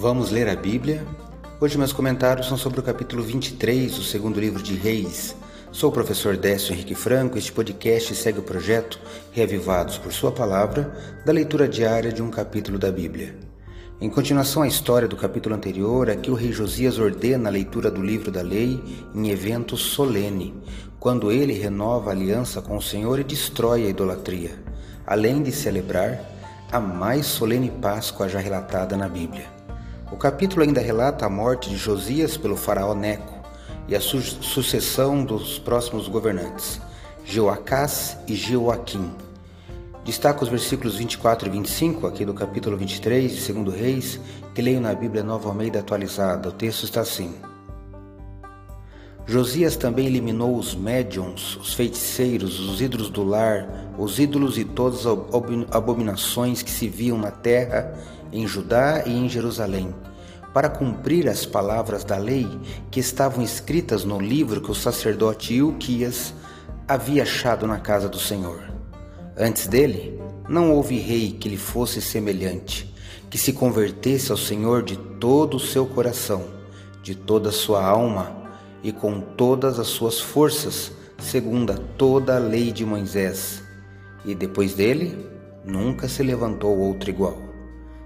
Vamos ler a Bíblia? Hoje meus comentários são sobre o capítulo 23 do segundo livro de Reis. Sou o professor Décio Henrique Franco. Este podcast segue o projeto Reavivados por Sua Palavra, da leitura diária de um capítulo da Bíblia. Em continuação à história do capítulo anterior, aqui o rei Josias ordena a leitura do livro da lei em evento solene, quando ele renova a aliança com o Senhor e destrói a idolatria, além de celebrar a mais solene Páscoa já relatada na Bíblia. O capítulo ainda relata a morte de Josias pelo faraó Neco e a su sucessão dos próximos governantes, Jeoacás e Jeoaquim. Destaca os versículos 24 e 25 aqui do capítulo 23 de 2 Reis, que leio na Bíblia Nova Almeida atualizada. O texto está assim: Josias também eliminou os médiums, os feiticeiros, os ídolos do lar, os ídolos e todas as abominações que se viam na terra, em Judá e em Jerusalém, para cumprir as palavras da lei que estavam escritas no livro que o sacerdote Ilquias havia achado na casa do Senhor. Antes dele, não houve rei que lhe fosse semelhante, que se convertesse ao Senhor de todo o seu coração, de toda a sua alma e com todas as suas forças, segundo toda a lei de Moisés. E depois dele, nunca se levantou outro igual.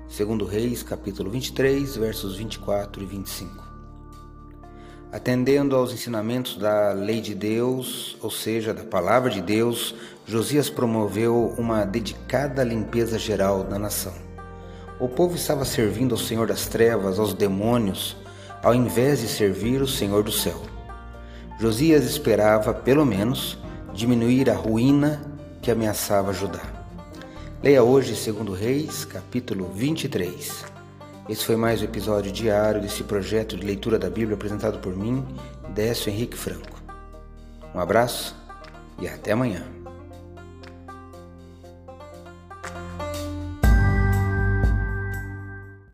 Segundo Reis, capítulo 23, versos 24 e 25. Atendendo aos ensinamentos da lei de Deus, ou seja, da palavra de Deus, Josias promoveu uma dedicada limpeza geral da nação. O povo estava servindo ao Senhor das Trevas, aos demônios, ao invés de servir o Senhor do céu. Josias esperava, pelo menos, diminuir a ruína que ameaçava Judá. Leia hoje, segundo Reis, capítulo 23. Esse foi mais um episódio diário desse projeto de leitura da Bíblia apresentado por mim, Décio Henrique Franco. Um abraço e até amanhã.